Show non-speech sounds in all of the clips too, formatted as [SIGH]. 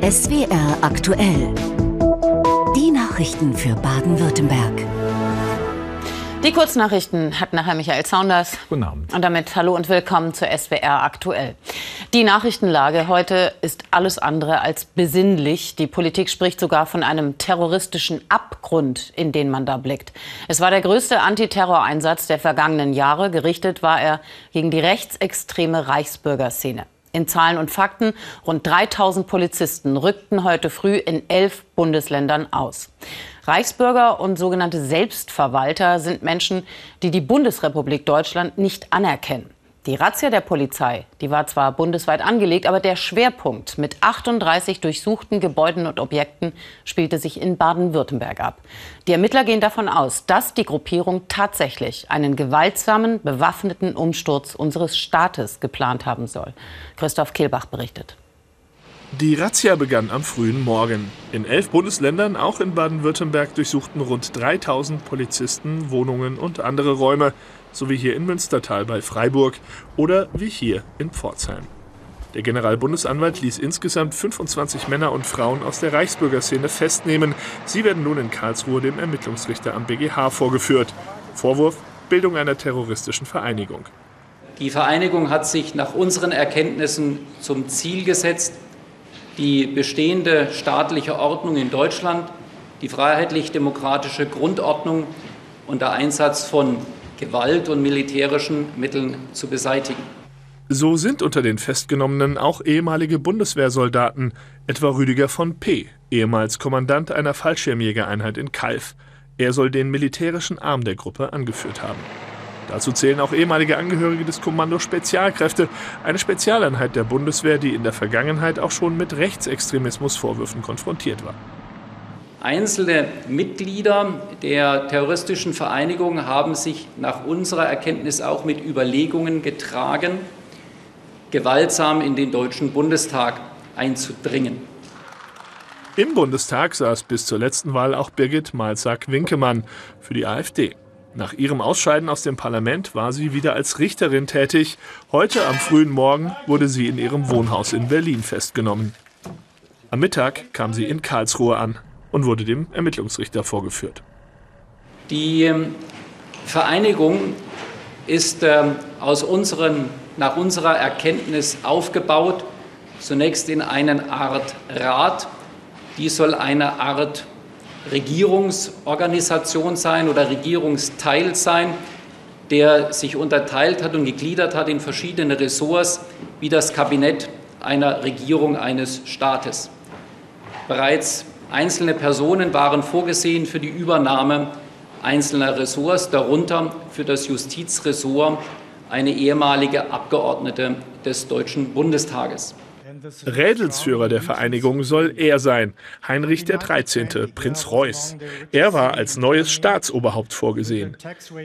SWR aktuell. Die Nachrichten für Baden-Württemberg. Die Kurznachrichten hat nachher Michael Saunders. Guten Abend. Und damit hallo und willkommen zur SWR aktuell. Die Nachrichtenlage heute ist alles andere als besinnlich. Die Politik spricht sogar von einem terroristischen Abgrund, in den man da blickt. Es war der größte Antiterroreinsatz der vergangenen Jahre. Gerichtet war er gegen die rechtsextreme Reichsbürgerszene. In Zahlen und Fakten, rund 3000 Polizisten rückten heute früh in elf Bundesländern aus. Reichsbürger und sogenannte Selbstverwalter sind Menschen, die die Bundesrepublik Deutschland nicht anerkennen. Die Razzia der Polizei, die war zwar bundesweit angelegt, aber der Schwerpunkt mit 38 durchsuchten Gebäuden und Objekten spielte sich in Baden-Württemberg ab. Die Ermittler gehen davon aus, dass die Gruppierung tatsächlich einen gewaltsamen, bewaffneten Umsturz unseres Staates geplant haben soll. Christoph Kehlbach berichtet. Die Razzia begann am frühen Morgen. In elf Bundesländern, auch in Baden-Württemberg, durchsuchten rund 3000 Polizisten Wohnungen und andere Räume, so wie hier in Münstertal bei Freiburg oder wie hier in Pforzheim. Der Generalbundesanwalt ließ insgesamt 25 Männer und Frauen aus der Reichsbürgerszene festnehmen. Sie werden nun in Karlsruhe dem Ermittlungsrichter am BGH vorgeführt. Vorwurf Bildung einer terroristischen Vereinigung. Die Vereinigung hat sich nach unseren Erkenntnissen zum Ziel gesetzt, die bestehende staatliche Ordnung in Deutschland, die freiheitlich-demokratische Grundordnung unter Einsatz von Gewalt und militärischen Mitteln zu beseitigen. So sind unter den Festgenommenen auch ehemalige Bundeswehrsoldaten, etwa Rüdiger von P., ehemals Kommandant einer Fallschirmjägereinheit in Kalf. Er soll den militärischen Arm der Gruppe angeführt haben. Dazu zählen auch ehemalige Angehörige des Kommando Spezialkräfte, eine Spezialeinheit der Bundeswehr, die in der Vergangenheit auch schon mit Rechtsextremismusvorwürfen konfrontiert war. Einzelne Mitglieder der terroristischen Vereinigung haben sich nach unserer Erkenntnis auch mit Überlegungen getragen, gewaltsam in den Deutschen Bundestag einzudringen. Im Bundestag saß bis zur letzten Wahl auch Birgit Malzack-Winkemann für die AfD. Nach ihrem Ausscheiden aus dem Parlament war sie wieder als Richterin tätig. Heute am frühen Morgen wurde sie in ihrem Wohnhaus in Berlin festgenommen. Am Mittag kam sie in Karlsruhe an und wurde dem Ermittlungsrichter vorgeführt. Die ähm, Vereinigung ist ähm, aus unseren, nach unserer Erkenntnis aufgebaut, zunächst in eine Art Rat. Die soll eine Art Regierungsorganisation sein oder Regierungsteil sein, der sich unterteilt hat und gegliedert hat in verschiedene Ressorts, wie das Kabinett einer Regierung eines Staates. Bereits einzelne Personen waren vorgesehen für die Übernahme einzelner Ressorts, darunter für das Justizressort eine ehemalige Abgeordnete des Deutschen Bundestages. Rädelsführer der Vereinigung soll er sein, Heinrich XIII., Prinz Reuß. Er war als neues Staatsoberhaupt vorgesehen.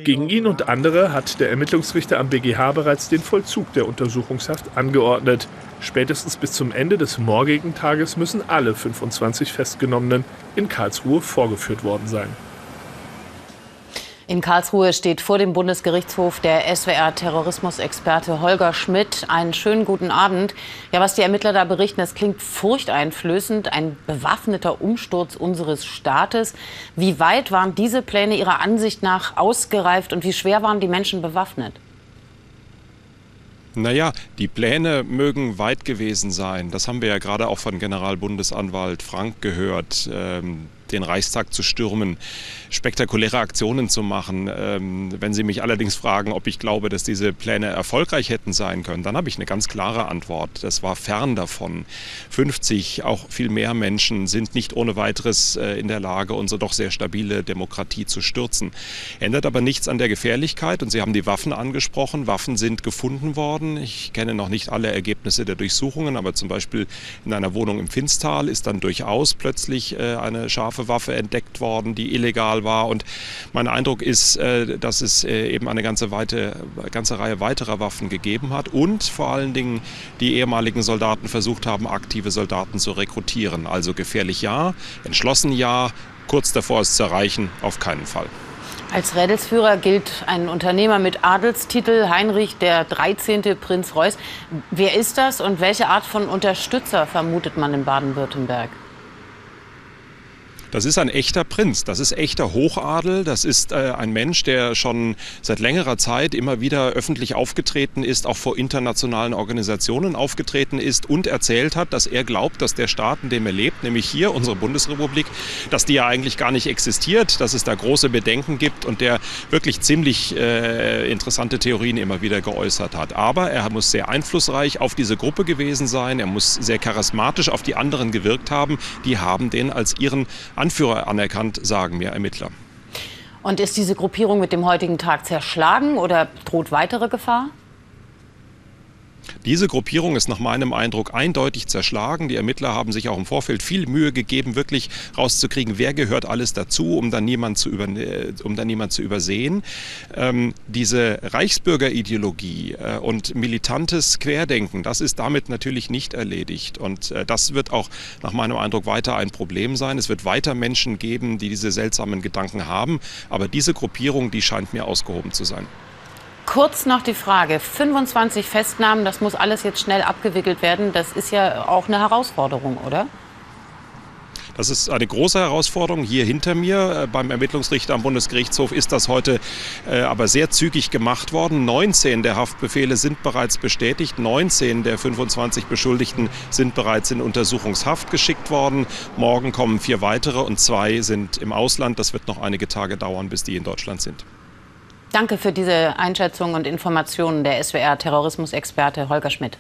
Gegen ihn und andere hat der Ermittlungsrichter am BGH bereits den Vollzug der Untersuchungshaft angeordnet. Spätestens bis zum Ende des morgigen Tages müssen alle 25 Festgenommenen in Karlsruhe vorgeführt worden sein. In Karlsruhe steht vor dem Bundesgerichtshof der SWR-Terrorismusexperte Holger Schmidt. Einen schönen guten Abend. Ja, was die Ermittler da berichten, das klingt furchteinflößend. Ein bewaffneter Umsturz unseres Staates. Wie weit waren diese Pläne Ihrer Ansicht nach ausgereift und wie schwer waren die Menschen bewaffnet? Naja, die Pläne mögen weit gewesen sein. Das haben wir ja gerade auch von Generalbundesanwalt Frank gehört. Ähm, den Reichstag zu stürmen, spektakuläre Aktionen zu machen. Ähm, wenn Sie mich allerdings fragen, ob ich glaube, dass diese Pläne erfolgreich hätten sein können, dann habe ich eine ganz klare Antwort. Das war fern davon. 50, auch viel mehr Menschen sind nicht ohne weiteres äh, in der Lage, unsere doch sehr stabile Demokratie zu stürzen. Ändert aber nichts an der Gefährlichkeit und Sie haben die Waffen angesprochen. Waffen sind gefunden worden. Ich kenne noch nicht alle Ergebnisse der Durchsuchungen, aber zum Beispiel in einer Wohnung im Finstal ist dann durchaus plötzlich äh, eine scharfe Waffe entdeckt worden, die illegal war. Und mein Eindruck ist, äh, dass es äh, eben eine ganze, weite, ganze Reihe weiterer Waffen gegeben hat und vor allen Dingen die ehemaligen Soldaten versucht haben, aktive Soldaten zu rekrutieren. Also gefährlich ja, entschlossen ja, kurz davor es zu erreichen, auf keinen Fall. Als Rädelsführer gilt ein Unternehmer mit Adelstitel, Heinrich der 13. Prinz Reuß. Wer ist das und welche Art von Unterstützer vermutet man in Baden-Württemberg? Das ist ein echter Prinz, das ist echter Hochadel, das ist äh, ein Mensch, der schon seit längerer Zeit immer wieder öffentlich aufgetreten ist, auch vor internationalen Organisationen aufgetreten ist und erzählt hat, dass er glaubt, dass der Staat, in dem er lebt, nämlich hier unsere Bundesrepublik, dass die ja eigentlich gar nicht existiert, dass es da große Bedenken gibt und der wirklich ziemlich äh, interessante Theorien immer wieder geäußert hat. Aber er muss sehr einflussreich auf diese Gruppe gewesen sein, er muss sehr charismatisch auf die anderen gewirkt haben, die haben den als ihren Anführer anerkannt, sagen mir Ermittler. Und ist diese Gruppierung mit dem heutigen Tag zerschlagen oder droht weitere Gefahr? Diese Gruppierung ist nach meinem Eindruck eindeutig zerschlagen. Die Ermittler haben sich auch im Vorfeld viel Mühe gegeben, wirklich rauszukriegen, wer gehört alles dazu, um dann niemand zu, über, um dann niemand zu übersehen. Ähm, diese Reichsbürgerideologie äh, und militantes Querdenken, das ist damit natürlich nicht erledigt. Und äh, das wird auch nach meinem Eindruck weiter ein Problem sein. Es wird weiter Menschen geben, die diese seltsamen Gedanken haben. Aber diese Gruppierung, die scheint mir ausgehoben zu sein. Kurz noch die Frage, 25 Festnahmen, das muss alles jetzt schnell abgewickelt werden. Das ist ja auch eine Herausforderung, oder? Das ist eine große Herausforderung. Hier hinter mir äh, beim Ermittlungsrichter am Bundesgerichtshof ist das heute äh, aber sehr zügig gemacht worden. 19 der Haftbefehle sind bereits bestätigt. 19 der 25 Beschuldigten sind bereits in Untersuchungshaft geschickt worden. Morgen kommen vier weitere und zwei sind im Ausland. Das wird noch einige Tage dauern, bis die in Deutschland sind. Danke für diese Einschätzung und Informationen der SWR-Terrorismusexperte Holger Schmidt.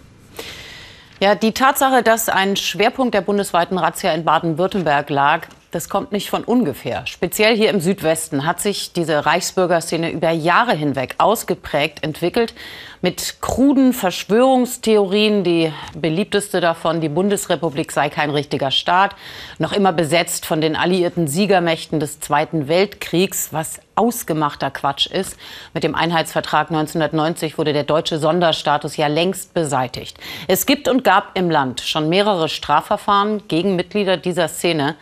Ja, die Tatsache, dass ein Schwerpunkt der bundesweiten Razzia in Baden-Württemberg lag, das kommt nicht von ungefähr. Speziell hier im Südwesten hat sich diese Reichsbürgerszene über Jahre hinweg ausgeprägt entwickelt mit kruden Verschwörungstheorien. Die beliebteste davon, die Bundesrepublik sei kein richtiger Staat, noch immer besetzt von den alliierten Siegermächten des Zweiten Weltkriegs, was ausgemachter Quatsch ist. Mit dem Einheitsvertrag 1990 wurde der deutsche Sonderstatus ja längst beseitigt. Es gibt und gab im Land schon mehrere Strafverfahren gegen Mitglieder dieser Szene.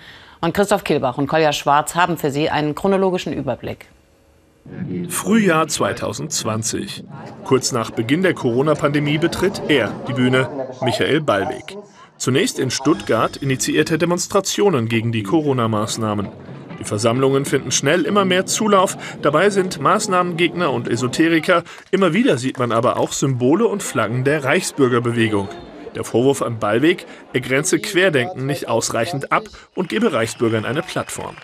Und Christoph Kilbach und Kolja Schwarz haben für Sie einen chronologischen Überblick. Frühjahr 2020. Kurz nach Beginn der Corona-Pandemie betritt er die Bühne, Michael Ballweg. Zunächst in Stuttgart initiiert er Demonstrationen gegen die Corona-Maßnahmen. Die Versammlungen finden schnell immer mehr Zulauf. Dabei sind Maßnahmengegner und Esoteriker. Immer wieder sieht man aber auch Symbole und Flaggen der Reichsbürgerbewegung. Der Vorwurf an Ballweg, er grenze Querdenken nicht ausreichend ab und gebe Reichsbürgern eine Plattform.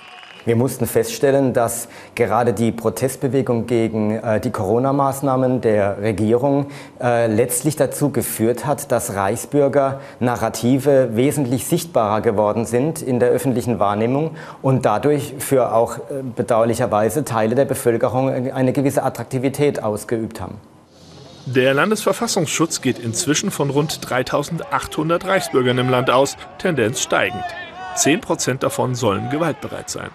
Wir mussten feststellen, dass gerade die Protestbewegung gegen äh, die Corona-Maßnahmen der Regierung äh, letztlich dazu geführt hat, dass Reichsbürger Narrative wesentlich sichtbarer geworden sind in der öffentlichen Wahrnehmung und dadurch für auch äh, bedauerlicherweise Teile der Bevölkerung eine gewisse Attraktivität ausgeübt haben. Der Landesverfassungsschutz geht inzwischen von rund 3800 Reichsbürgern im Land aus, Tendenz steigend. Zehn Prozent davon sollen gewaltbereit sein.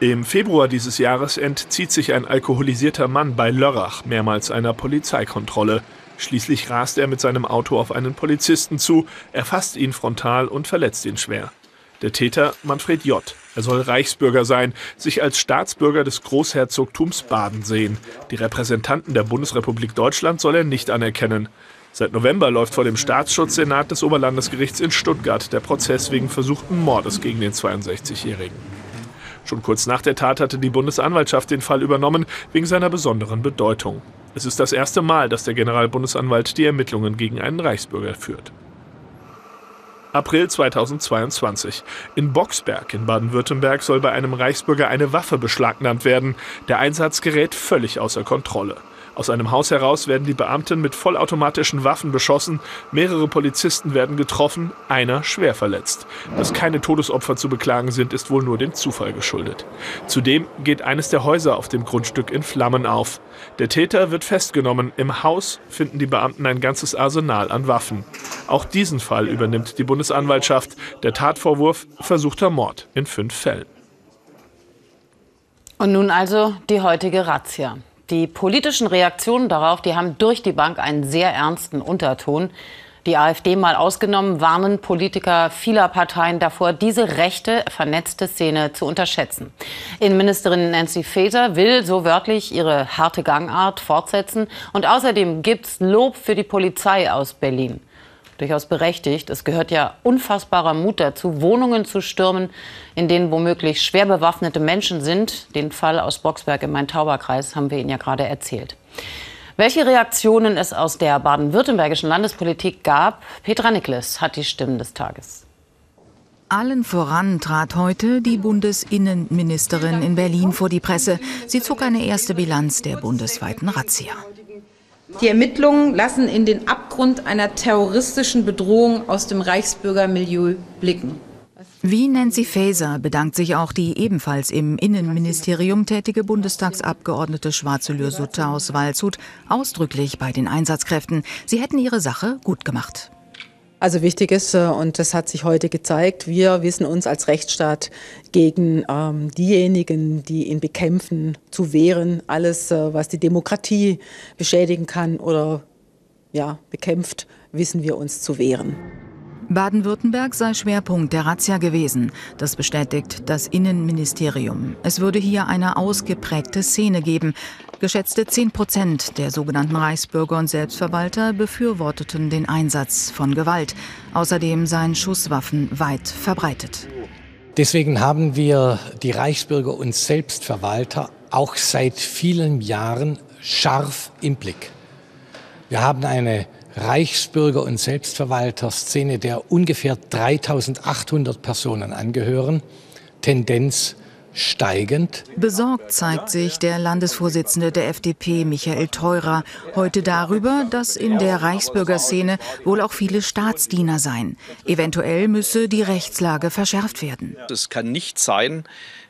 Im Februar dieses Jahres entzieht sich ein alkoholisierter Mann bei Lörrach mehrmals einer Polizeikontrolle. Schließlich rast er mit seinem Auto auf einen Polizisten zu, erfasst ihn frontal und verletzt ihn schwer. Der Täter Manfred J. Er soll Reichsbürger sein, sich als Staatsbürger des Großherzogtums Baden sehen. Die Repräsentanten der Bundesrepublik Deutschland soll er nicht anerkennen. Seit November läuft vor dem Staatsschutzsenat des Oberlandesgerichts in Stuttgart der Prozess wegen versuchten Mordes gegen den 62-Jährigen. Schon kurz nach der Tat hatte die Bundesanwaltschaft den Fall übernommen, wegen seiner besonderen Bedeutung. Es ist das erste Mal, dass der Generalbundesanwalt die Ermittlungen gegen einen Reichsbürger führt. April 2022. In Boxberg in Baden-Württemberg soll bei einem Reichsbürger eine Waffe beschlagnahmt werden. Der Einsatz gerät völlig außer Kontrolle. Aus einem Haus heraus werden die Beamten mit vollautomatischen Waffen beschossen, mehrere Polizisten werden getroffen, einer schwer verletzt. Dass keine Todesopfer zu beklagen sind, ist wohl nur dem Zufall geschuldet. Zudem geht eines der Häuser auf dem Grundstück in Flammen auf. Der Täter wird festgenommen. Im Haus finden die Beamten ein ganzes Arsenal an Waffen. Auch diesen Fall übernimmt die Bundesanwaltschaft. Der Tatvorwurf versuchter Mord in fünf Fällen. Und nun also die heutige Razzia. Die politischen Reaktionen darauf, die haben durch die Bank einen sehr ernsten Unterton. Die AfD mal ausgenommen, warnen Politiker vieler Parteien davor, diese rechte, vernetzte Szene zu unterschätzen. Innenministerin Nancy Faeser will so wörtlich ihre harte Gangart fortsetzen. Und außerdem gibt's Lob für die Polizei aus Berlin. Durchaus berechtigt. Es gehört ja unfassbarer Mut dazu, Wohnungen zu stürmen, in denen womöglich schwer bewaffnete Menschen sind. Den Fall aus Boxberg im Main-Tauber-Kreis haben wir Ihnen ja gerade erzählt. Welche Reaktionen es aus der baden-württembergischen Landespolitik gab, Petra Nikles hat die Stimmen des Tages. Allen voran trat heute die Bundesinnenministerin in Berlin vor die Presse. Sie zog eine erste Bilanz der bundesweiten Razzia. Die Ermittlungen lassen in den Abgrund einer terroristischen Bedrohung aus dem Reichsbürgermilieu blicken. Wie Nancy Faeser bedankt sich auch die ebenfalls im Innenministerium tätige Bundestagsabgeordnete Schwarzelür-Sutter aus Waldshut ausdrücklich bei den Einsatzkräften. Sie hätten ihre Sache gut gemacht. Also wichtig ist, äh, und das hat sich heute gezeigt, wir wissen uns als Rechtsstaat gegen ähm, diejenigen, die ihn bekämpfen, zu wehren. Alles, äh, was die Demokratie beschädigen kann oder ja, bekämpft, wissen wir uns zu wehren. Baden-Württemberg sei Schwerpunkt der Razzia gewesen. Das bestätigt das Innenministerium. Es würde hier eine ausgeprägte Szene geben. Geschätzte 10 Prozent der sogenannten Reichsbürger und Selbstverwalter befürworteten den Einsatz von Gewalt. Außerdem seien Schusswaffen weit verbreitet. Deswegen haben wir die Reichsbürger und Selbstverwalter auch seit vielen Jahren scharf im Blick. Wir haben eine Reichsbürger- und Selbstverwalter-Szene, der ungefähr 3800 Personen angehören. Tendenz steigend. Besorgt zeigt sich der Landesvorsitzende der FDP, Michael Theurer, heute darüber, dass in der Reichsbürgerszene wohl auch viele Staatsdiener seien. Eventuell müsse die Rechtslage verschärft werden. Es kann nicht sein,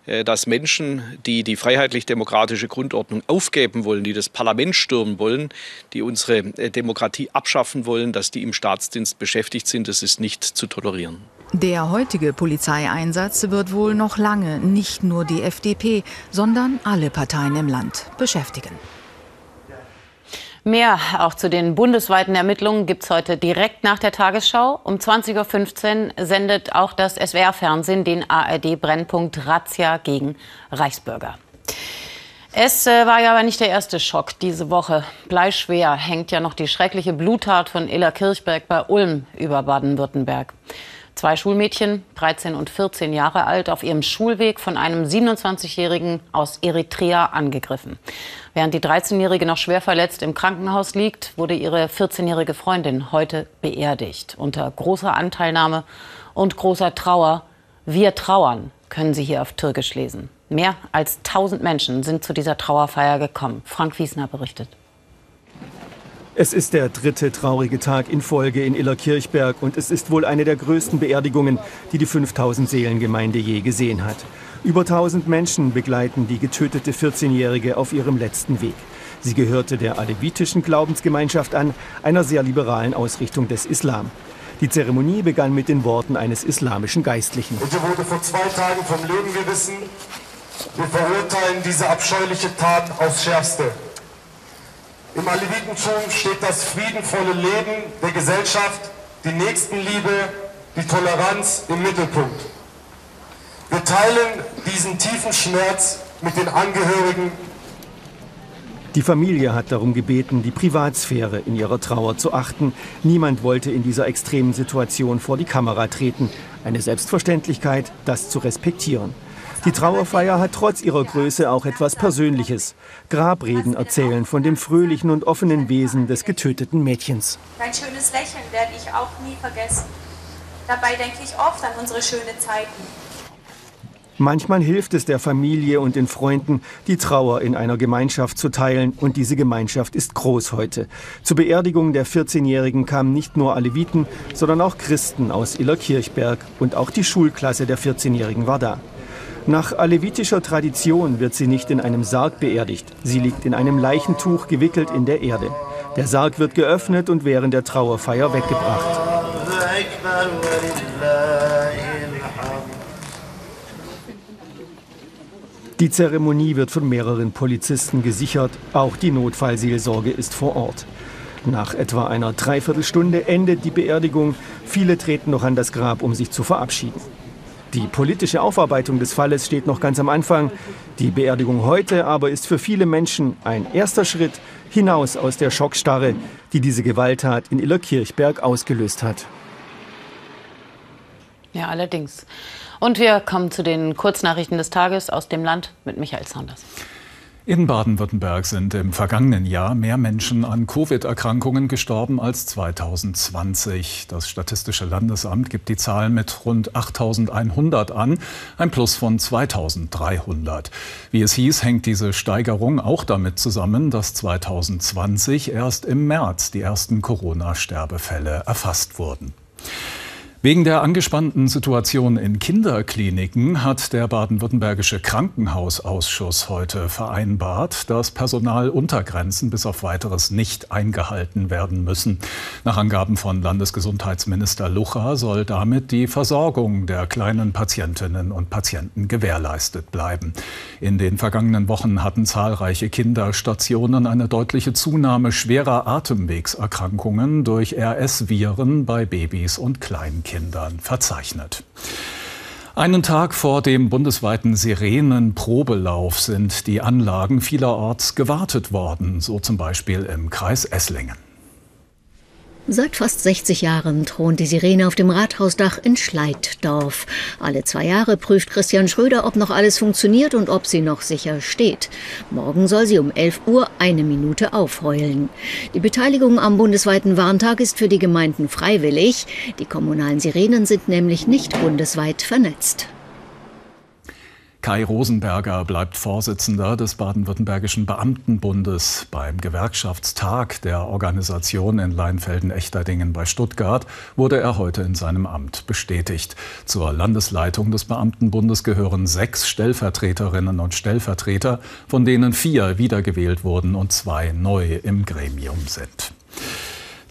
äh, dass Menschen, die die freiheitlich-demokratische Grundordnung aufgeben wollen, die das Parlament stürmen wollen, die unsere äh, Demokratie abschaffen wollen, dass die im Staatsdienst beschäftigt sind. Das ist nicht zu tolerieren. Der heutige Polizeieinsatz wird wohl noch lange nicht nur die FDP, sondern alle Parteien im Land beschäftigen. Mehr auch zu den bundesweiten Ermittlungen gibt es heute direkt nach der Tagesschau. Um 20.15 Uhr sendet auch das SWR-Fernsehen den ARD-Brennpunkt Razzia gegen Reichsbürger. Es äh, war ja aber nicht der erste Schock diese Woche. Bleischwer hängt ja noch die schreckliche Bluttat von Ella Kirchberg bei Ulm über Baden-Württemberg. Zwei Schulmädchen, 13 und 14 Jahre alt, auf ihrem Schulweg von einem 27-Jährigen aus Eritrea angegriffen. Während die 13-Jährige noch schwer verletzt im Krankenhaus liegt, wurde ihre 14-jährige Freundin heute beerdigt. Unter großer Anteilnahme und großer Trauer. Wir trauern, können Sie hier auf Türkisch lesen. Mehr als 1000 Menschen sind zu dieser Trauerfeier gekommen. Frank Wiesner berichtet. Es ist der dritte traurige Tag in Folge in Illerkirchberg und es ist wohl eine der größten Beerdigungen, die die 5000 Seelengemeinde je gesehen hat. Über 1000 Menschen begleiten die getötete 14-Jährige auf ihrem letzten Weg. Sie gehörte der alevitischen Glaubensgemeinschaft an, einer sehr liberalen Ausrichtung des Islam. Die Zeremonie begann mit den Worten eines islamischen Geistlichen. Und ihr wurde vor zwei Tagen vom Leben gerissen. Wir verurteilen diese abscheuliche Tat aufs Schärfste. Im Alevitentum steht das friedenvolle Leben der Gesellschaft, die Nächstenliebe, die Toleranz im Mittelpunkt. Wir teilen diesen tiefen Schmerz mit den Angehörigen. Die Familie hat darum gebeten, die Privatsphäre in ihrer Trauer zu achten. Niemand wollte in dieser extremen Situation vor die Kamera treten. Eine Selbstverständlichkeit, das zu respektieren. Die Trauerfeier hat trotz ihrer Größe auch etwas Persönliches. Grabreden erzählen von dem fröhlichen und offenen Wesen des getöteten Mädchens. Dein schönes Lächeln werde ich auch nie vergessen. Dabei denke ich oft an unsere schönen Zeiten. Manchmal hilft es der Familie und den Freunden, die Trauer in einer Gemeinschaft zu teilen. Und diese Gemeinschaft ist groß heute. Zur Beerdigung der 14-Jährigen kamen nicht nur Aleviten, sondern auch Christen aus Illerkirchberg. Und auch die Schulklasse der 14-Jährigen war da. Nach alevitischer Tradition wird sie nicht in einem Sarg beerdigt. Sie liegt in einem Leichentuch gewickelt in der Erde. Der Sarg wird geöffnet und während der Trauerfeier weggebracht. Die Zeremonie wird von mehreren Polizisten gesichert. Auch die Notfallseelsorge ist vor Ort. Nach etwa einer Dreiviertelstunde endet die Beerdigung. Viele treten noch an das Grab, um sich zu verabschieden. Die politische Aufarbeitung des Falles steht noch ganz am Anfang. Die Beerdigung heute aber ist für viele Menschen ein erster Schritt hinaus aus der Schockstarre, die diese Gewalttat in Illerkirchberg ausgelöst hat. Ja, allerdings. Und wir kommen zu den Kurznachrichten des Tages aus dem Land mit Michael Saunders. In Baden-Württemberg sind im vergangenen Jahr mehr Menschen an Covid-Erkrankungen gestorben als 2020. Das Statistische Landesamt gibt die Zahlen mit rund 8100 an, ein Plus von 2300. Wie es hieß, hängt diese Steigerung auch damit zusammen, dass 2020 erst im März die ersten Corona-Sterbefälle erfasst wurden. Wegen der angespannten Situation in Kinderkliniken hat der baden-württembergische Krankenhausausschuss heute vereinbart, dass Personaluntergrenzen bis auf weiteres nicht eingehalten werden müssen. Nach Angaben von Landesgesundheitsminister Lucha soll damit die Versorgung der kleinen Patientinnen und Patienten gewährleistet bleiben. In den vergangenen Wochen hatten zahlreiche Kinderstationen eine deutliche Zunahme schwerer Atemwegserkrankungen durch RS-Viren bei Babys und Kleinkindern. Kindern verzeichnet. Einen Tag vor dem bundesweiten Sirenenprobelauf sind die Anlagen vielerorts gewartet worden, so zum Beispiel im Kreis Esslingen. Seit fast 60 Jahren thront die Sirene auf dem Rathausdach in Schleiddorf. Alle zwei Jahre prüft Christian Schröder, ob noch alles funktioniert und ob sie noch sicher steht. Morgen soll sie um 11 Uhr eine Minute aufheulen. Die Beteiligung am bundesweiten Warntag ist für die Gemeinden freiwillig. Die kommunalen Sirenen sind nämlich nicht bundesweit vernetzt. Kai Rosenberger bleibt Vorsitzender des Baden-Württembergischen Beamtenbundes. Beim Gewerkschaftstag der Organisation in Leinfelden-Echterdingen bei Stuttgart wurde er heute in seinem Amt bestätigt. Zur Landesleitung des Beamtenbundes gehören sechs Stellvertreterinnen und Stellvertreter, von denen vier wiedergewählt wurden und zwei neu im Gremium sind.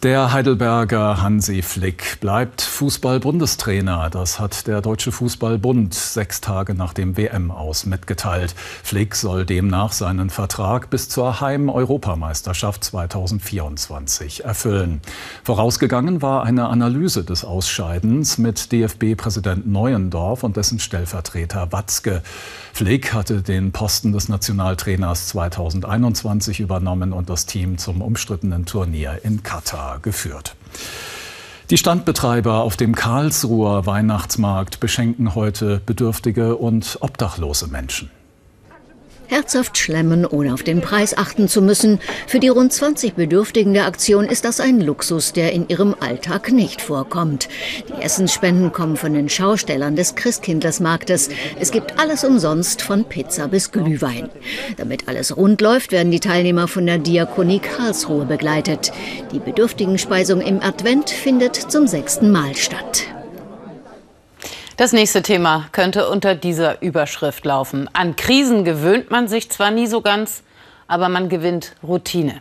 Der Heidelberger Hansi Flick bleibt Fußball-Bundestrainer. Das hat der Deutsche Fußballbund sechs Tage nach dem WM-Aus mitgeteilt. Flick soll demnach seinen Vertrag bis zur Heim-Europameisterschaft 2024 erfüllen. Vorausgegangen war eine Analyse des Ausscheidens mit DFB-Präsident Neuendorf und dessen Stellvertreter Watzke. Flick hatte den Posten des Nationaltrainers 2021 übernommen und das Team zum umstrittenen Turnier in Katar geführt. Die Standbetreiber auf dem Karlsruher Weihnachtsmarkt beschenken heute bedürftige und obdachlose Menschen. Herzhaft schlemmen, ohne auf den Preis achten zu müssen. Für die rund 20 Bedürftigen der Aktion ist das ein Luxus, der in ihrem Alltag nicht vorkommt. Die Essensspenden kommen von den Schaustellern des Christkindlersmarktes. Es gibt alles umsonst, von Pizza bis Glühwein. Damit alles rund läuft, werden die Teilnehmer von der Diakonie Karlsruhe begleitet. Die Bedürftigenspeisung im Advent findet zum sechsten Mal statt. Das nächste Thema könnte unter dieser Überschrift laufen. An Krisen gewöhnt man sich zwar nie so ganz, aber man gewinnt Routine.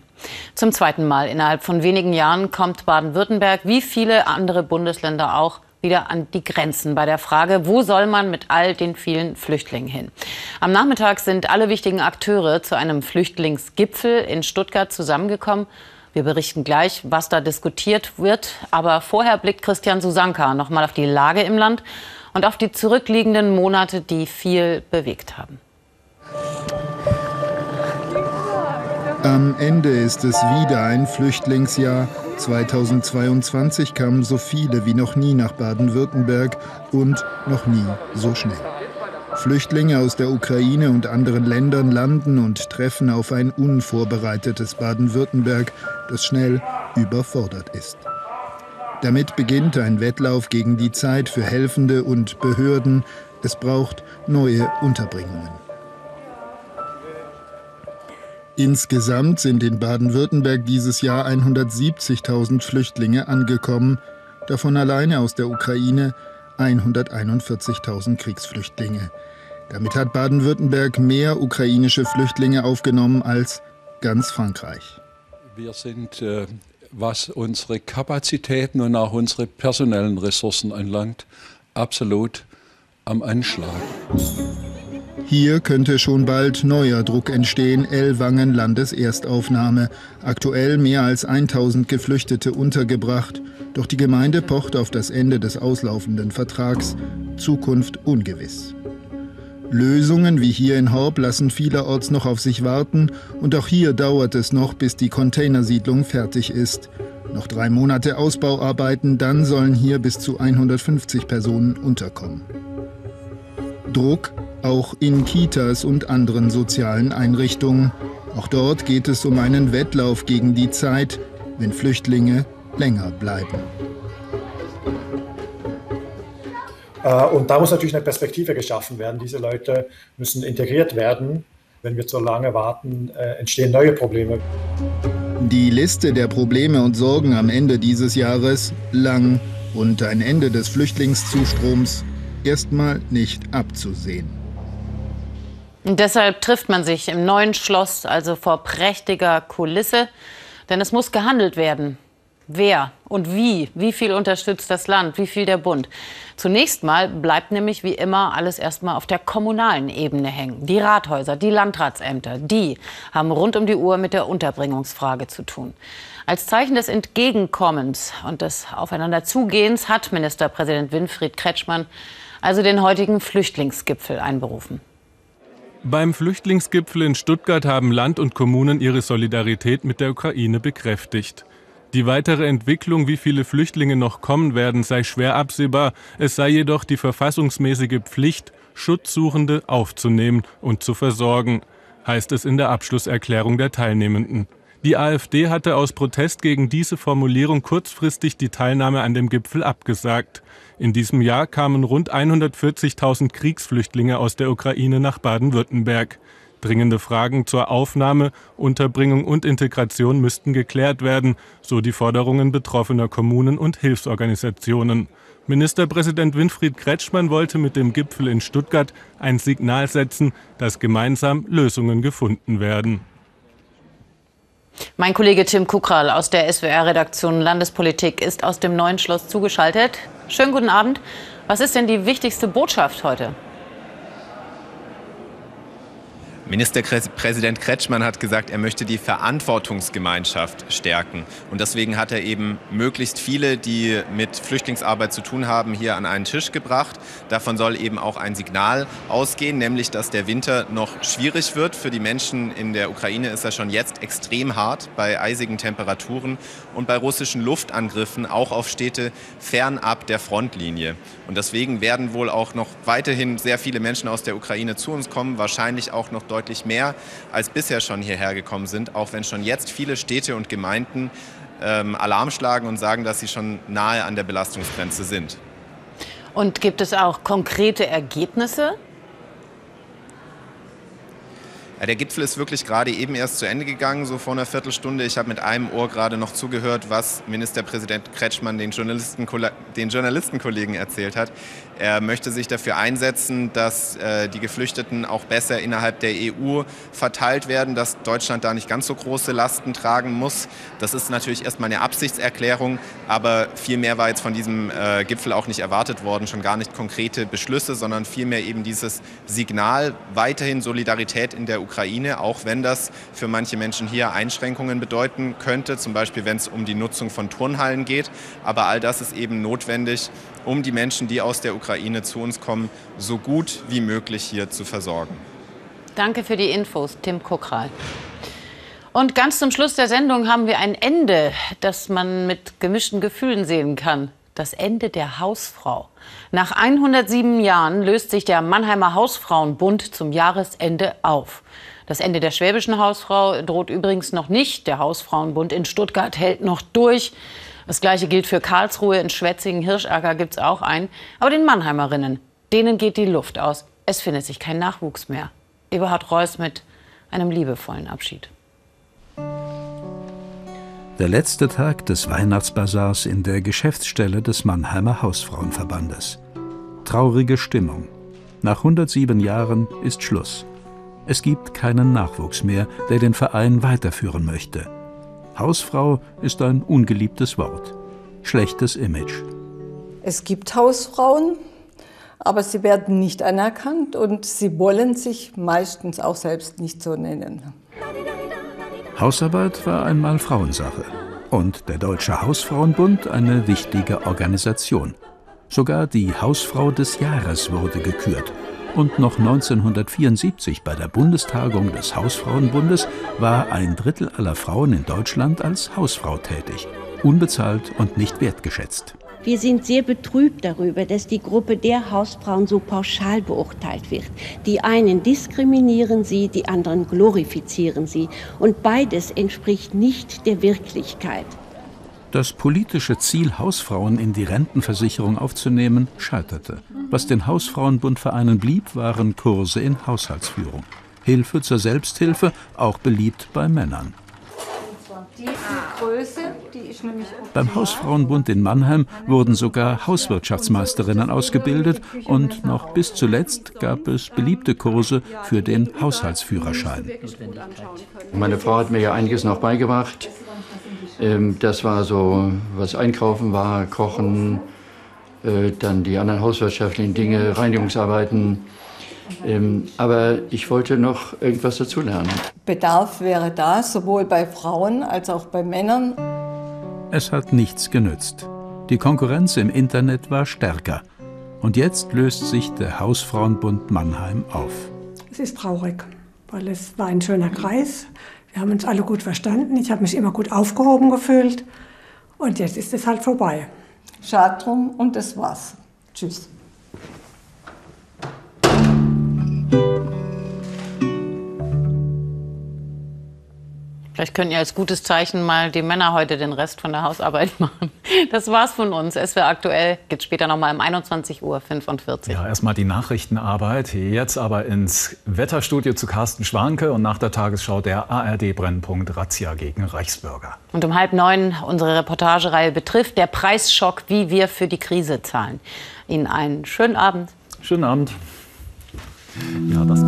Zum zweiten Mal innerhalb von wenigen Jahren kommt Baden-Württemberg, wie viele andere Bundesländer auch, wieder an die Grenzen bei der Frage, wo soll man mit all den vielen Flüchtlingen hin. Am Nachmittag sind alle wichtigen Akteure zu einem Flüchtlingsgipfel in Stuttgart zusammengekommen. Wir berichten gleich, was da diskutiert wird. Aber vorher blickt Christian Susanka noch mal auf die Lage im Land und auf die zurückliegenden Monate, die viel bewegt haben. Am Ende ist es wieder ein Flüchtlingsjahr. 2022 kamen so viele wie noch nie nach Baden-Württemberg und noch nie so schnell. Flüchtlinge aus der Ukraine und anderen Ländern landen und treffen auf ein unvorbereitetes Baden-Württemberg, das schnell überfordert ist. Damit beginnt ein Wettlauf gegen die Zeit für Helfende und Behörden. Es braucht neue Unterbringungen. Insgesamt sind in Baden-Württemberg dieses Jahr 170.000 Flüchtlinge angekommen, davon alleine aus der Ukraine 141.000 Kriegsflüchtlinge. Damit hat Baden-Württemberg mehr ukrainische Flüchtlinge aufgenommen als ganz Frankreich. Wir sind äh, was unsere Kapazitäten und auch unsere personellen Ressourcen anlangt, absolut am Anschlag. Hier könnte schon bald neuer Druck entstehen. Ellwangen Landeserstaufnahme. Aktuell mehr als 1000 Geflüchtete untergebracht. Doch die Gemeinde pocht auf das Ende des auslaufenden Vertrags. Zukunft ungewiss. Lösungen wie hier in Horb lassen vielerorts noch auf sich warten und auch hier dauert es noch, bis die Containersiedlung fertig ist. Noch drei Monate Ausbauarbeiten, dann sollen hier bis zu 150 Personen unterkommen. Druck auch in Kitas und anderen sozialen Einrichtungen. Auch dort geht es um einen Wettlauf gegen die Zeit, wenn Flüchtlinge länger bleiben. Und da muss natürlich eine Perspektive geschaffen werden. Diese Leute müssen integriert werden. Wenn wir zu lange warten, äh, entstehen neue Probleme. Die Liste der Probleme und Sorgen am Ende dieses Jahres lang und ein Ende des Flüchtlingszustroms erstmal nicht abzusehen. Und deshalb trifft man sich im neuen Schloss, also vor prächtiger Kulisse. Denn es muss gehandelt werden. Wer und wie? Wie viel unterstützt das Land? Wie viel der Bund? Zunächst mal bleibt nämlich wie immer alles erstmal auf der kommunalen Ebene hängen. Die Rathäuser, die Landratsämter, die haben rund um die Uhr mit der Unterbringungsfrage zu tun. Als Zeichen des Entgegenkommens und des Aufeinanderzugehens hat Ministerpräsident Winfried Kretschmann also den heutigen Flüchtlingsgipfel einberufen. Beim Flüchtlingsgipfel in Stuttgart haben Land und Kommunen ihre Solidarität mit der Ukraine bekräftigt. Die weitere Entwicklung, wie viele Flüchtlinge noch kommen werden, sei schwer absehbar, es sei jedoch die verfassungsmäßige Pflicht, Schutzsuchende aufzunehmen und zu versorgen, heißt es in der Abschlusserklärung der Teilnehmenden. Die AfD hatte aus Protest gegen diese Formulierung kurzfristig die Teilnahme an dem Gipfel abgesagt. In diesem Jahr kamen rund 140.000 Kriegsflüchtlinge aus der Ukraine nach Baden-Württemberg. Dringende Fragen zur Aufnahme, Unterbringung und Integration müssten geklärt werden, so die Forderungen betroffener Kommunen und Hilfsorganisationen. Ministerpräsident Winfried Kretschmann wollte mit dem Gipfel in Stuttgart ein Signal setzen, dass gemeinsam Lösungen gefunden werden. Mein Kollege Tim Kukral aus der SWR-Redaktion Landespolitik ist aus dem neuen Schloss zugeschaltet. Schönen guten Abend. Was ist denn die wichtigste Botschaft heute? Ministerpräsident Kretschmann hat gesagt, er möchte die Verantwortungsgemeinschaft stärken. Und deswegen hat er eben möglichst viele, die mit Flüchtlingsarbeit zu tun haben, hier an einen Tisch gebracht. Davon soll eben auch ein Signal ausgehen, nämlich dass der Winter noch schwierig wird. Für die Menschen in der Ukraine ist er schon jetzt extrem hart bei eisigen Temperaturen und bei russischen Luftangriffen auch auf Städte fernab der Frontlinie. Und deswegen werden wohl auch noch weiterhin sehr viele Menschen aus der Ukraine zu uns kommen, wahrscheinlich auch noch deutlich mehr als bisher schon hierher gekommen sind, auch wenn schon jetzt viele Städte und Gemeinden ähm, Alarm schlagen und sagen, dass sie schon nahe an der Belastungsgrenze sind. Und gibt es auch konkrete Ergebnisse? Ja, der Gipfel ist wirklich gerade eben erst zu Ende gegangen, so vor einer Viertelstunde. Ich habe mit einem Ohr gerade noch zugehört, was Ministerpräsident Kretschmann den, Journalisten, den Journalistenkollegen erzählt hat. Er möchte sich dafür einsetzen, dass äh, die Geflüchteten auch besser innerhalb der EU verteilt werden, dass Deutschland da nicht ganz so große Lasten tragen muss. Das ist natürlich erstmal eine Absichtserklärung, aber viel mehr war jetzt von diesem äh, Gipfel auch nicht erwartet worden, schon gar nicht konkrete Beschlüsse, sondern vielmehr eben dieses Signal, weiterhin Solidarität in der Ukraine, auch wenn das für manche Menschen hier Einschränkungen bedeuten könnte, zum Beispiel wenn es um die Nutzung von Turnhallen geht. Aber all das ist eben notwendig, um die Menschen, die aus der Ukraine zu uns kommen, so gut wie möglich hier zu versorgen. Danke für die Infos, Tim Kokral. Und ganz zum Schluss der Sendung haben wir ein Ende, das man mit gemischten Gefühlen sehen kann. Das Ende der Hausfrau. Nach 107 Jahren löst sich der Mannheimer Hausfrauenbund zum Jahresende auf. Das Ende der schwäbischen Hausfrau droht übrigens noch nicht. Der Hausfrauenbund in Stuttgart hält noch durch. Das Gleiche gilt für Karlsruhe. In Schwetzingen, Hirschacker gibt es auch einen. Aber den Mannheimerinnen, denen geht die Luft aus. Es findet sich kein Nachwuchs mehr. Eberhard Reuss mit einem liebevollen Abschied. Der letzte Tag des Weihnachtsbasars in der Geschäftsstelle des Mannheimer Hausfrauenverbandes. Traurige Stimmung. Nach 107 Jahren ist Schluss. Es gibt keinen Nachwuchs mehr, der den Verein weiterführen möchte. Hausfrau ist ein ungeliebtes Wort. Schlechtes Image. Es gibt Hausfrauen, aber sie werden nicht anerkannt und sie wollen sich meistens auch selbst nicht so nennen. Hausarbeit war einmal Frauensache und der Deutsche Hausfrauenbund eine wichtige Organisation. Sogar die Hausfrau des Jahres wurde gekürt. Und noch 1974 bei der Bundestagung des Hausfrauenbundes war ein Drittel aller Frauen in Deutschland als Hausfrau tätig, unbezahlt und nicht wertgeschätzt. Wir sind sehr betrübt darüber, dass die Gruppe der Hausfrauen so pauschal beurteilt wird. Die einen diskriminieren sie, die anderen glorifizieren sie. Und beides entspricht nicht der Wirklichkeit. Das politische Ziel, Hausfrauen in die Rentenversicherung aufzunehmen, scheiterte. Was den Hausfrauenbundvereinen blieb, waren Kurse in Haushaltsführung. Hilfe zur Selbsthilfe, auch beliebt bei Männern. Die Größe, Beim Hausfrauenbund in Mannheim wurden sogar Hauswirtschaftsmeisterinnen ausgebildet und noch bis zuletzt gab es beliebte Kurse für den Haushaltsführerschein. Meine Frau hat mir ja einiges noch beigebracht. Ähm, das war so, was Einkaufen war, Kochen, äh, dann die anderen hauswirtschaftlichen Dinge, Reinigungsarbeiten. Ähm, aber ich wollte noch irgendwas dazulernen. Bedarf wäre da, sowohl bei Frauen als auch bei Männern. Es hat nichts genützt. Die Konkurrenz im Internet war stärker. Und jetzt löst sich der Hausfrauenbund Mannheim auf. Es ist traurig, weil es war ein schöner Kreis. Wir haben uns alle gut verstanden. Ich habe mich immer gut aufgehoben gefühlt. Und jetzt ist es halt vorbei. Schad drum und das war's. Tschüss. Vielleicht können ihr als gutes Zeichen mal die Männer heute den Rest von der Hausarbeit [LAUGHS] machen. Das war's von uns. Es wäre aktuell. Geht später nochmal um 21.45 Uhr. Ja, erstmal die Nachrichtenarbeit. Jetzt aber ins Wetterstudio zu Carsten Schwanke und nach der Tagesschau der ARD-Brennpunkt Razzia gegen Reichsbürger. Und um halb neun unsere Reportagereihe betrifft der Preisschock, wie wir für die Krise zahlen. Ihnen einen schönen Abend. Schönen Abend. Ja, das.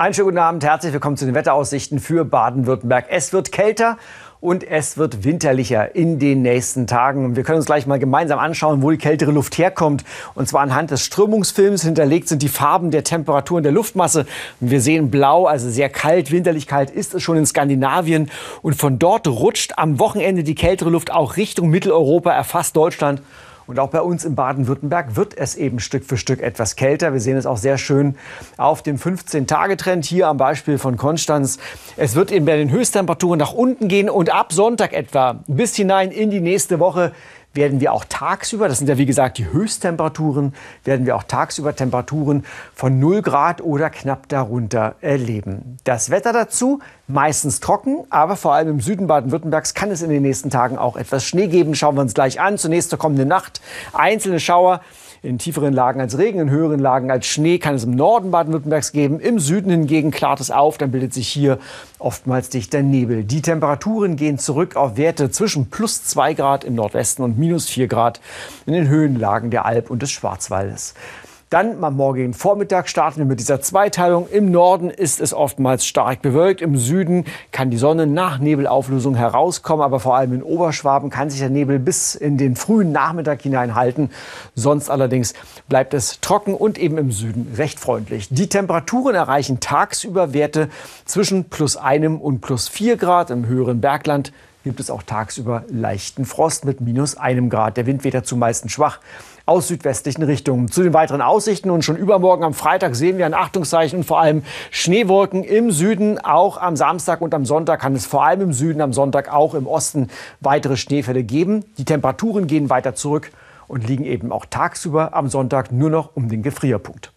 Einen schönen guten Abend, herzlich willkommen zu den Wetteraussichten für Baden-Württemberg. Es wird kälter und es wird winterlicher in den nächsten Tagen. Wir können uns gleich mal gemeinsam anschauen, wo die kältere Luft herkommt. Und zwar anhand des Strömungsfilms. Hinterlegt sind die Farben der Temperaturen der Luftmasse. Wir sehen blau, also sehr kalt, winterlich kalt ist es schon in Skandinavien. Und von dort rutscht am Wochenende die kältere Luft auch Richtung Mitteleuropa, erfasst Deutschland und auch bei uns in Baden-Württemberg wird es eben Stück für Stück etwas kälter. Wir sehen es auch sehr schön auf dem 15-Tage-Trend hier am Beispiel von Konstanz. Es wird eben bei den Höchsttemperaturen nach unten gehen und ab Sonntag etwa bis hinein in die nächste Woche werden wir auch tagsüber, das sind ja wie gesagt die Höchsttemperaturen, werden wir auch tagsüber Temperaturen von 0 Grad oder knapp darunter erleben. Das Wetter dazu meistens trocken, aber vor allem im Süden Baden-Württembergs kann es in den nächsten Tagen auch etwas Schnee geben. Schauen wir uns gleich an. Zunächst zur kommenden Nacht. Einzelne Schauer in tieferen Lagen als Regen, in höheren Lagen als Schnee kann es im Norden Baden-Württembergs geben. Im Süden hingegen klart es auf, dann bildet sich hier oftmals dichter Nebel. Die Temperaturen gehen zurück auf Werte zwischen plus 2 Grad im Nordwesten und minus 4 Grad in den Höhenlagen der Alp und des Schwarzwaldes. Dann am morgigen Vormittag starten wir mit dieser Zweiteilung. Im Norden ist es oftmals stark bewölkt. Im Süden kann die Sonne nach Nebelauflösung herauskommen. Aber vor allem in Oberschwaben kann sich der Nebel bis in den frühen Nachmittag hinein halten. Sonst allerdings bleibt es trocken und eben im Süden recht freundlich. Die Temperaturen erreichen tagsüber Werte zwischen plus einem und plus vier Grad. Im höheren Bergland gibt es auch tagsüber leichten Frost mit minus einem Grad. Der Wind weht dazu meistens schwach aus südwestlichen Richtungen. Zu den weiteren Aussichten und schon übermorgen am Freitag sehen wir ein Achtungszeichen und vor allem Schneewolken im Süden. Auch am Samstag und am Sonntag kann es vor allem im Süden, am Sonntag auch im Osten weitere Schneefälle geben. Die Temperaturen gehen weiter zurück und liegen eben auch tagsüber am Sonntag nur noch um den Gefrierpunkt.